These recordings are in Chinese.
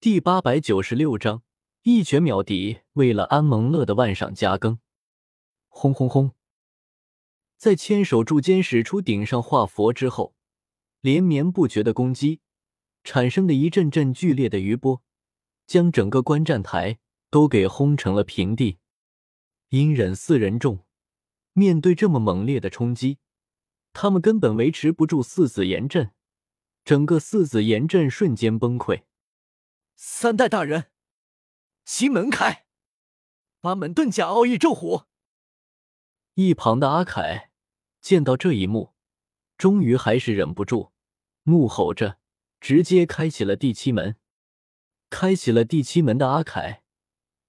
第八百九十六章一拳秒敌。为了安蒙乐的万赏加更，轰轰轰！在千手柱间使出顶上化佛之后，连绵不绝的攻击产生的一阵阵剧烈的余波，将整个观战台都给轰成了平地。阴忍四人众面对这么猛烈的冲击，他们根本维持不住四子炎阵，整个四子炎阵瞬间崩溃。三代大人，心门开！八门遁甲奥义咒虎。一旁的阿凯见到这一幕，终于还是忍不住怒吼着，直接开启了第七门。开启了第七门的阿凯，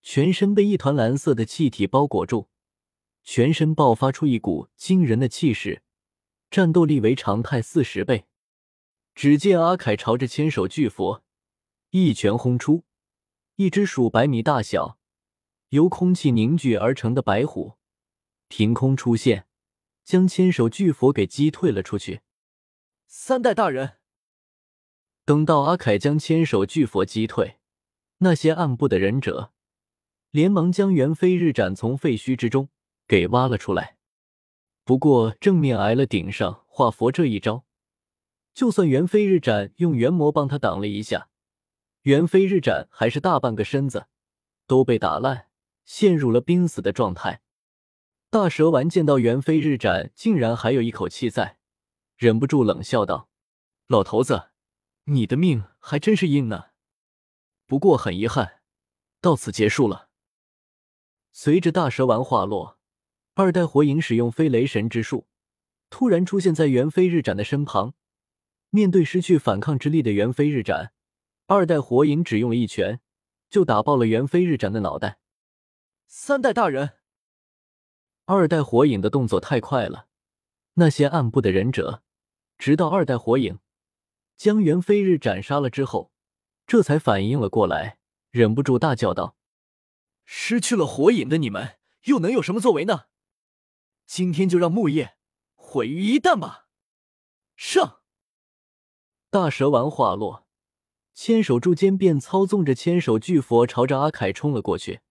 全身被一团蓝色的气体包裹住，全身爆发出一股惊人的气势，战斗力为常态四十倍。只见阿凯朝着千手巨佛。一拳轰出，一只数百米大小、由空气凝聚而成的白虎凭空出现，将千手巨佛给击退了出去。三代大人，等到阿凯将千手巨佛击退，那些暗部的忍者连忙将元飞日斩从废墟之中给挖了出来。不过正面挨了顶上化佛这一招，就算元飞日斩用元魔帮他挡了一下。猿飞日斩还是大半个身子都被打烂，陷入了濒死的状态。大蛇丸见到猿飞日斩竟然还有一口气在，忍不住冷笑道：“老头子，你的命还真是硬呢。不过很遗憾，到此结束了。”随着大蛇丸话落，二代火影使用飞雷神之术，突然出现在猿飞日斩的身旁。面对失去反抗之力的猿飞日斩。二代火影只用了一拳，就打爆了猿飞日斩的脑袋。三代大人，二代火影的动作太快了，那些暗部的忍者，直到二代火影将猿飞日斩杀了之后，这才反应了过来，忍不住大叫道：“失去了火影的你们，又能有什么作为呢？今天就让木叶毁于一旦吧！”上，大蛇丸话落。千手柱间便操纵着千手巨佛朝着阿凯冲了过去。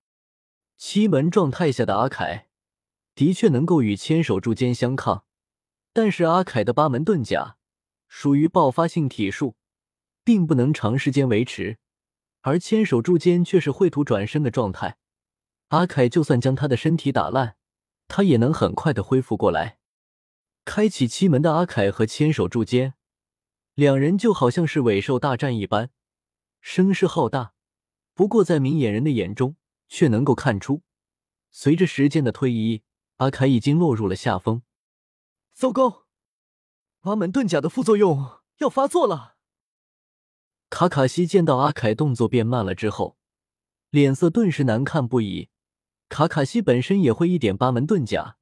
七门状态下的阿凯的确能够与千手柱间相抗，但是阿凯的八门遁甲属于爆发性体术，并不能长时间维持，而千手柱间却是秽土转生的状态。阿凯就算将他的身体打烂，他也能很快的恢复过来。开启七门的阿凯和千手柱间两人就好像是尾兽大战一般。声势浩大，不过在明眼人的眼中，却能够看出，随着时间的推移，阿凯已经落入了下风。糟糕，八门遁甲的副作用要发作了！卡卡西见到阿凯动作变慢了之后，脸色顿时难看不已。卡卡西本身也会一点八门遁甲，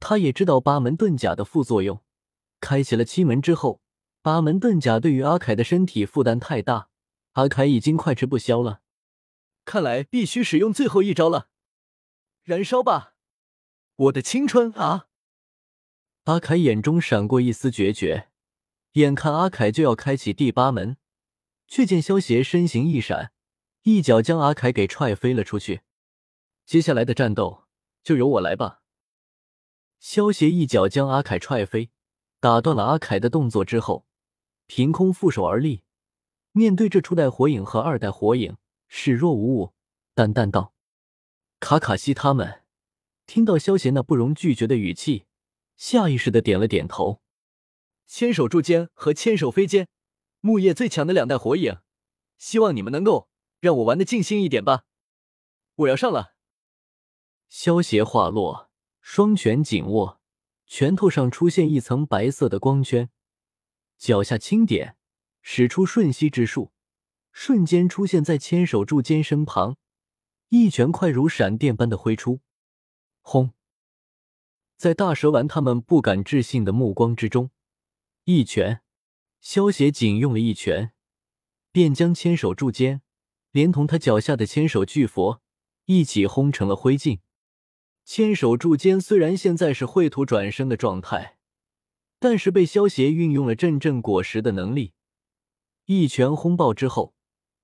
他也知道八门遁甲的副作用。开启了七门之后，八门遁甲对于阿凯的身体负担太大。阿凯已经快吃不消了，看来必须使用最后一招了，燃烧吧，我的青春啊！阿凯眼中闪过一丝决绝，眼看阿凯就要开启第八门，却见萧协身形一闪，一脚将阿凯给踹飞了出去。接下来的战斗就由我来吧。萧协一脚将阿凯踹飞，打断了阿凯的动作之后，凭空负手而立。面对这初代火影和二代火影，视若无物，淡淡道：“卡卡西他们。”听到萧协那不容拒绝的语气，下意识的点了点头。千手柱间和千手飞间，木叶最强的两代火影，希望你们能够让我玩的尽兴一点吧。我要上了。萧协话落，双拳紧握，拳头上出现一层白色的光圈，脚下轻点。使出瞬息之术，瞬间出现在千手柱间身旁，一拳快如闪电般的挥出。轰！在大蛇丸他们不敢置信的目光之中，一拳，萧协仅用了一拳，便将千手柱间连同他脚下的千手巨佛一起轰成了灰烬。千手柱间虽然现在是秽土转生的状态，但是被萧协运用了阵阵果实的能力。一拳轰爆之后，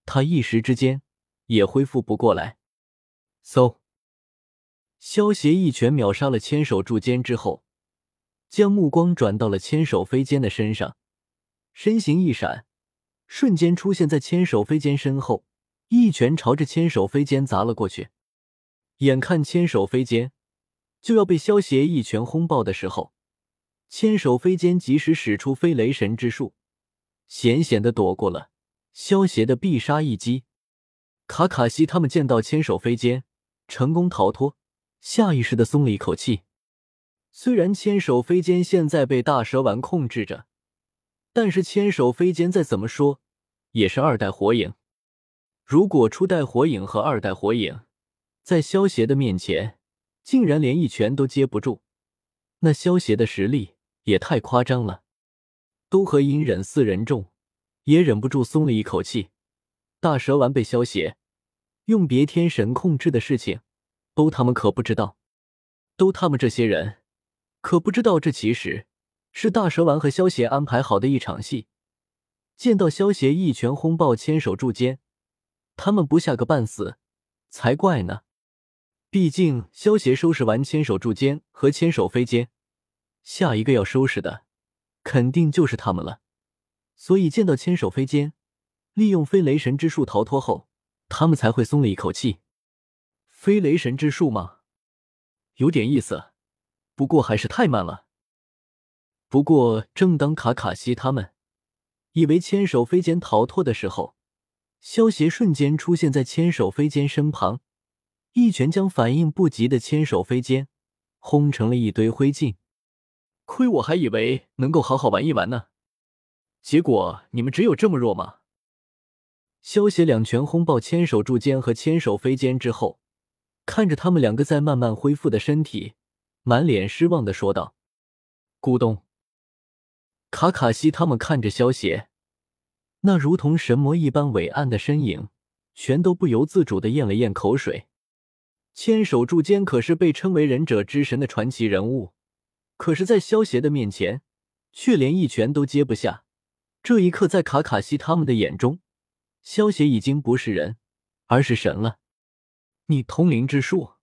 他一时之间也恢复不过来。嗖，萧协一拳秒杀了千手柱间之后，将目光转到了千手飞间的身上，身形一闪，瞬间出现在千手飞间身后，一拳朝着千手飞间砸了过去。眼看千手飞间就要被萧协一拳轰爆的时候，千手飞间及时使出飞雷神之术，险险的躲过了萧协的必杀一击。卡卡西他们见到千手飞剑成功逃脱，下意识的松了一口气。虽然千手飞剑现在被大蛇丸控制着，但是千手飞剑再怎么说也是二代火影。如果初代火影和二代火影在萧协的面前竟然连一拳都接不住，那萧协的实力也太夸张了。都和隐忍四人众也忍不住松了一口气。大蛇丸被萧协用别天神控制的事情，都他们可不知道。都他们这些人可不知道，这其实是大蛇丸和萧协安排好的一场戏。见到萧协一拳轰爆千手柱间，他们不吓个半死才怪呢。毕竟萧协收拾完千手柱间和千手飞间，下一个要收拾的肯定就是他们了。所以见到千手飞间利用飞雷神之术逃脱后，他们才会松了一口气。飞雷神之术吗？有点意思，不过还是太慢了。不过，正当卡卡西他们以为千手飞间逃脱的时候，萧协瞬间出现在千手飞间身旁。一拳将反应不及的千手飞间轰成了一堆灰烬。亏我还以为能够好好玩一玩呢，结果你们只有这么弱吗？萧协两拳轰爆千手柱间和千手飞间之后，看着他们两个在慢慢恢复的身体，满脸失望的说道：“咕咚！”卡卡西他们看着萧协那如同神魔一般伟岸的身影，全都不由自主的咽了咽口水。千手柱间可是被称为忍者之神的传奇人物，可是，在萧协的面前，却连一拳都接不下。这一刻，在卡卡西他们的眼中，萧协已经不是人，而是神了。你通灵之术，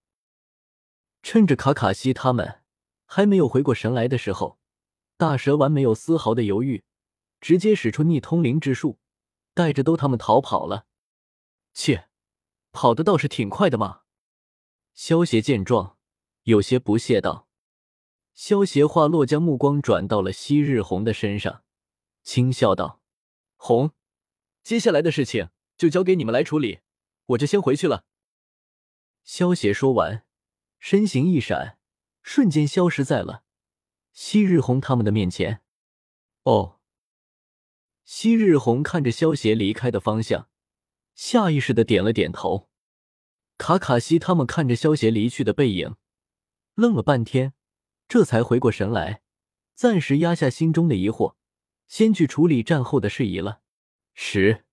趁着卡卡西他们还没有回过神来的时候，大蛇丸没有丝毫的犹豫，直接使出逆通灵之术，带着都他们逃跑了。切，跑的倒是挺快的嘛。萧协见状，有些不屑道：“萧协话落，将目光转到了昔日红的身上，轻笑道：‘红，接下来的事情就交给你们来处理，我就先回去了。’”萧协说完，身形一闪，瞬间消失在了昔日红他们的面前。哦，昔日红看着萧协离开的方向，下意识的点了点头。卡卡西他们看着萧协离去的背影，愣了半天，这才回过神来，暂时压下心中的疑惑，先去处理战后的事宜了。十。